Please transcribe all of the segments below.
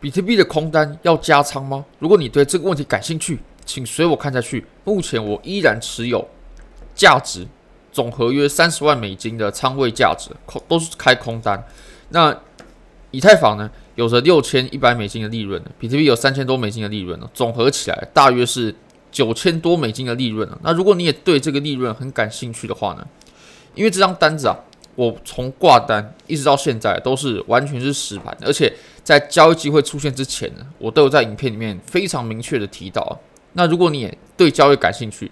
比特币的空单要加仓吗？如果你对这个问题感兴趣，请随我看下去。目前我依然持有价值总合约三十万美金的仓位价值，空都是开空单。那以太坊呢，有着六千一百美金的利润，比特币有三千多美金的利润呢，总合起来大约是九千多美金的利润呢。那如果你也对这个利润很感兴趣的话呢，因为这张单子啊，我从挂单一直到现在都是完全是实盘，而且在交易机会出现之前呢，我都有在影片里面非常明确的提到。那如果你也对交易感兴趣，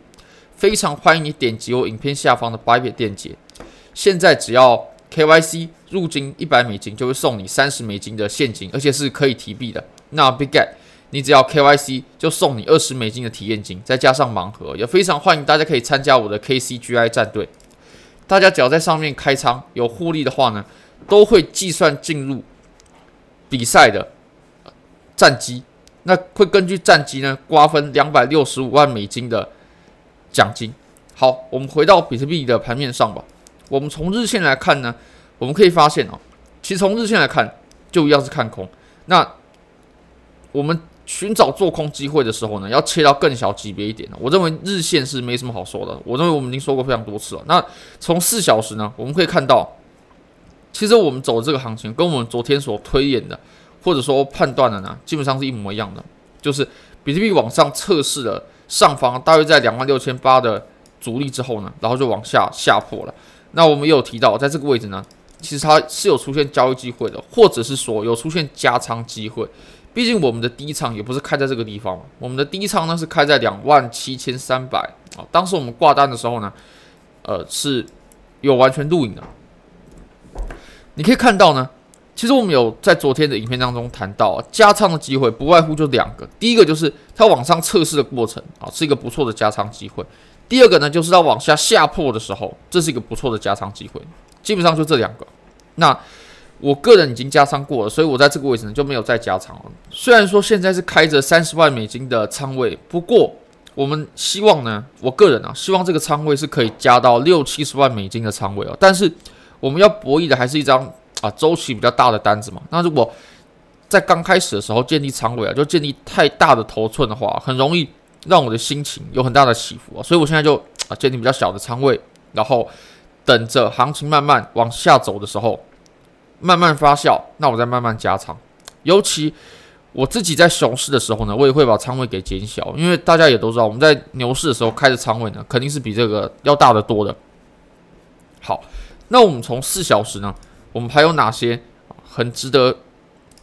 非常欢迎你点击我影片下方的 Bybit 链接，现在只要 KYC 入金一百美金，就会送你三十美金的现金，而且是可以提币的。那 Bigget，你只要 KYC 就送你二十美金的体验金，再加上盲盒，也非常欢迎大家可以参加我的 KCGI 战队。大家只要在上面开仓有获利的话呢，都会计算进入比赛的战绩，那会根据战绩呢瓜分两百六十五万美金的奖金。好，我们回到比特币的盘面上吧。我们从日线来看呢，我们可以发现哦，其实从日线来看就一样是看空。那我们寻找做空机会的时候呢，要切到更小级别一点。我认为日线是没什么好说的。我认为我们已经说过非常多次了。那从四小时呢，我们可以看到，其实我们走的这个行情跟我们昨天所推演的或者说判断的呢，基本上是一模一样的。就是比特币往上测试了上方大约在两万六千八的阻力之后呢，然后就往下下破了。那我们也有提到，在这个位置呢，其实它是有出现交易机会的，或者是说有出现加仓机会。毕竟我们的低仓也不是开在这个地方嘛，我们的低仓呢是开在两万七千三百啊。当时我们挂单的时候呢，呃是有完全录影的。你可以看到呢，其实我们有在昨天的影片当中谈到，加仓的机会不外乎就两个，第一个就是它往上测试的过程啊，是一个不错的加仓机会；第二个呢，就是它往下下破的时候，这是一个不错的加仓机会。基本上就这两个。那我个人已经加仓过了，所以我在这个位置呢就没有再加仓了。虽然说现在是开着三十万美金的仓位，不过我们希望呢，我个人啊希望这个仓位是可以加到六七十万美金的仓位哦。但是我们要博弈的还是一张啊周期比较大的单子嘛。那如果在刚开始的时候建立仓位啊，就建立太大的头寸的话，很容易让我的心情有很大的起伏啊。所以我现在就啊建立比较小的仓位，然后等着行情慢慢往下走的时候。慢慢发酵，那我再慢慢加仓。尤其我自己在熊市的时候呢，我也会把仓位给减小，因为大家也都知道，我们在牛市的时候开的仓位呢，肯定是比这个要大得多的。好，那我们从四小时呢，我们还有哪些很值得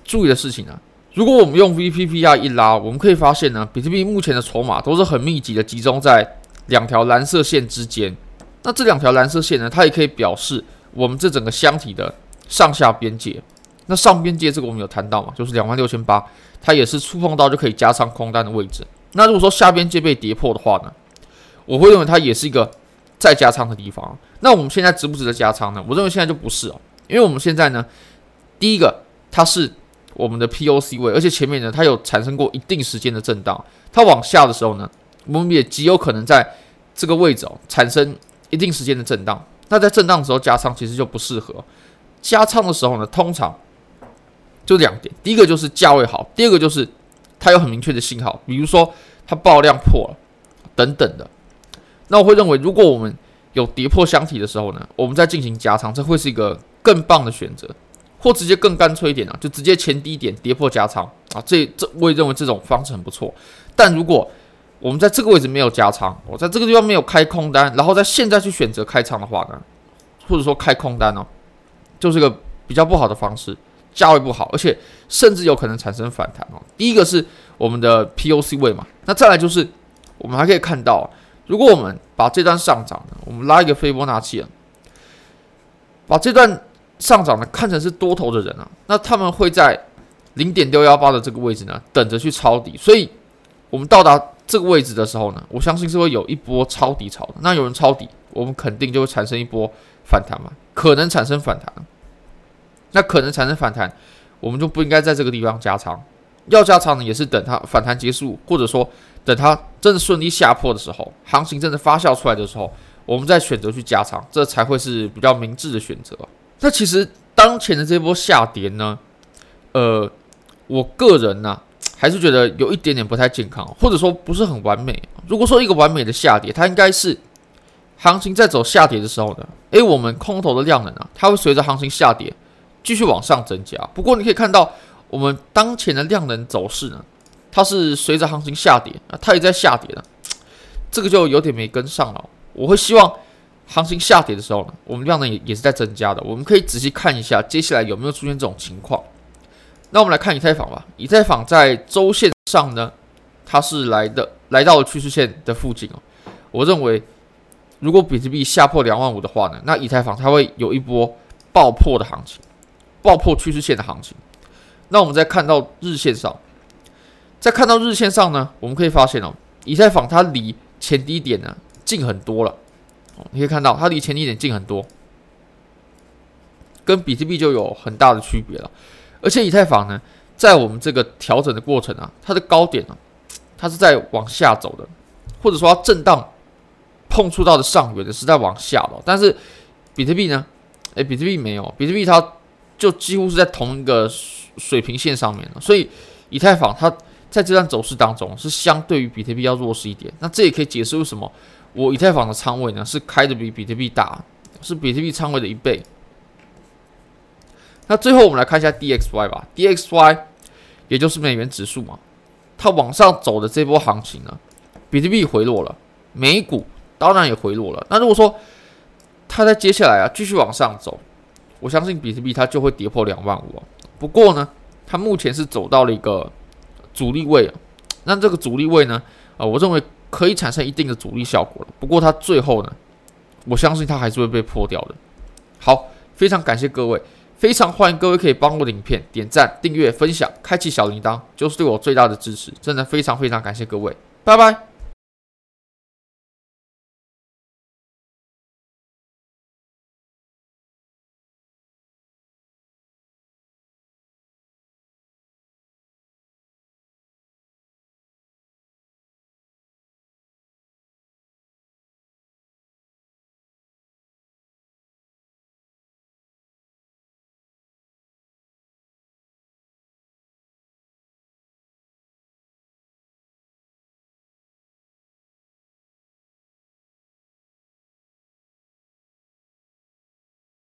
注意的事情呢？如果我们用 VPPR 一拉，我们可以发现呢，比特币目前的筹码都是很密集的集中在两条蓝色线之间。那这两条蓝色线呢，它也可以表示我们这整个箱体的。上下边界，那上边界这个我们有谈到嘛，就是两万六千八，它也是触碰到就可以加仓空单的位置。那如果说下边界被跌破的话呢，我会认为它也是一个再加仓的地方。那我们现在值不值得加仓呢？我认为现在就不是哦，因为我们现在呢，第一个它是我们的 POC 位，而且前面呢它有产生过一定时间的震荡，它往下的时候呢，我们也极有可能在这个位置哦产生一定时间的震荡。那在震荡的时候加仓其实就不适合。加仓的时候呢，通常就两点，第一个就是价位好，第二个就是它有很明确的信号，比如说它爆量破了等等的。那我会认为，如果我们有跌破箱体的时候呢，我们再进行加仓，这会是一个更棒的选择，或直接更干脆一点啊，就直接前低点跌破加仓啊，这这我也认为这种方式很不错。但如果我们在这个位置没有加仓，我在这个地方没有开空单，然后在现在去选择开仓的话呢，或者说开空单呢？就是个比较不好的方式，价位不好，而且甚至有可能产生反弹哦。第一个是我们的 POC 位嘛，那再来就是我们还可以看到，如果我们把这段上涨呢，我们拉一个斐波那契啊，把这段上涨呢看成是多头的人啊，那他们会在零点六幺八的这个位置呢等着去抄底，所以我们到达这个位置的时候呢，我相信是会有一波抄底潮的。那有人抄底，我们肯定就会产生一波反弹嘛，可能产生反弹。那可能产生反弹，我们就不应该在这个地方加仓。要加仓呢，也是等它反弹结束，或者说等它真的顺利下破的时候，行情真的发酵出来的时候，我们再选择去加仓，这才会是比较明智的选择。那其实当前的这波下跌呢，呃，我个人呢、还是觉得有一点点不太健康，或者说不是很完美。如果说一个完美的下跌，它应该是行情在走下跌的时候呢，诶，我们空头的量能啊，它会随着行情下跌继续往上增加。不过你可以看到，我们当前的量能走势呢，它是随着行情下跌啊，它也在下跌了，这个就有点没跟上了。我会希望行情下跌的时候呢，我们量能也也是在增加的。我们可以仔细看一下接下来有没有出现这种情况。那我们来看以太坊吧。以太坊在周线上呢，它是来的来到了趋势线的附近哦。我认为，如果比特币下破两万五的话呢，那以太坊它会有一波爆破的行情，爆破趋势线的行情。那我们再看到日线上，再看到日线上呢，我们可以发现哦，以太坊它离前低点呢近很多了。你可以看到它离前低点近很多，跟比特币就有很大的区别了。而且以太坊呢，在我们这个调整的过程啊，它的高点呢，它是在往下走的，或者说它震荡碰触到的上缘的是在往下的。但是比特币呢，诶，比特币没有，比特币它就几乎是在同一个水平线上面了。所以以太坊它在这段走势当中是相对于比特币要弱势一点。那这也可以解释为什么我以太坊的仓位呢是开的比比特币大，是比特币仓位的一倍。那最后我们来看一下 DXY 吧，DXY 也就是美元指数嘛，它往上走的这波行情呢，比特币回落了，美股当然也回落了。那如果说它在接下来啊继续往上走，我相信比特币它就会跌破两万五啊。不过呢，它目前是走到了一个阻力位啊，那这个阻力位呢，啊，我认为可以产生一定的阻力效果了。不过它最后呢，我相信它还是会被破掉的。好，非常感谢各位。非常欢迎各位可以帮我的影片点赞、订阅、分享、开启小铃铛，就是对我最大的支持。真的非常非常感谢各位，拜拜。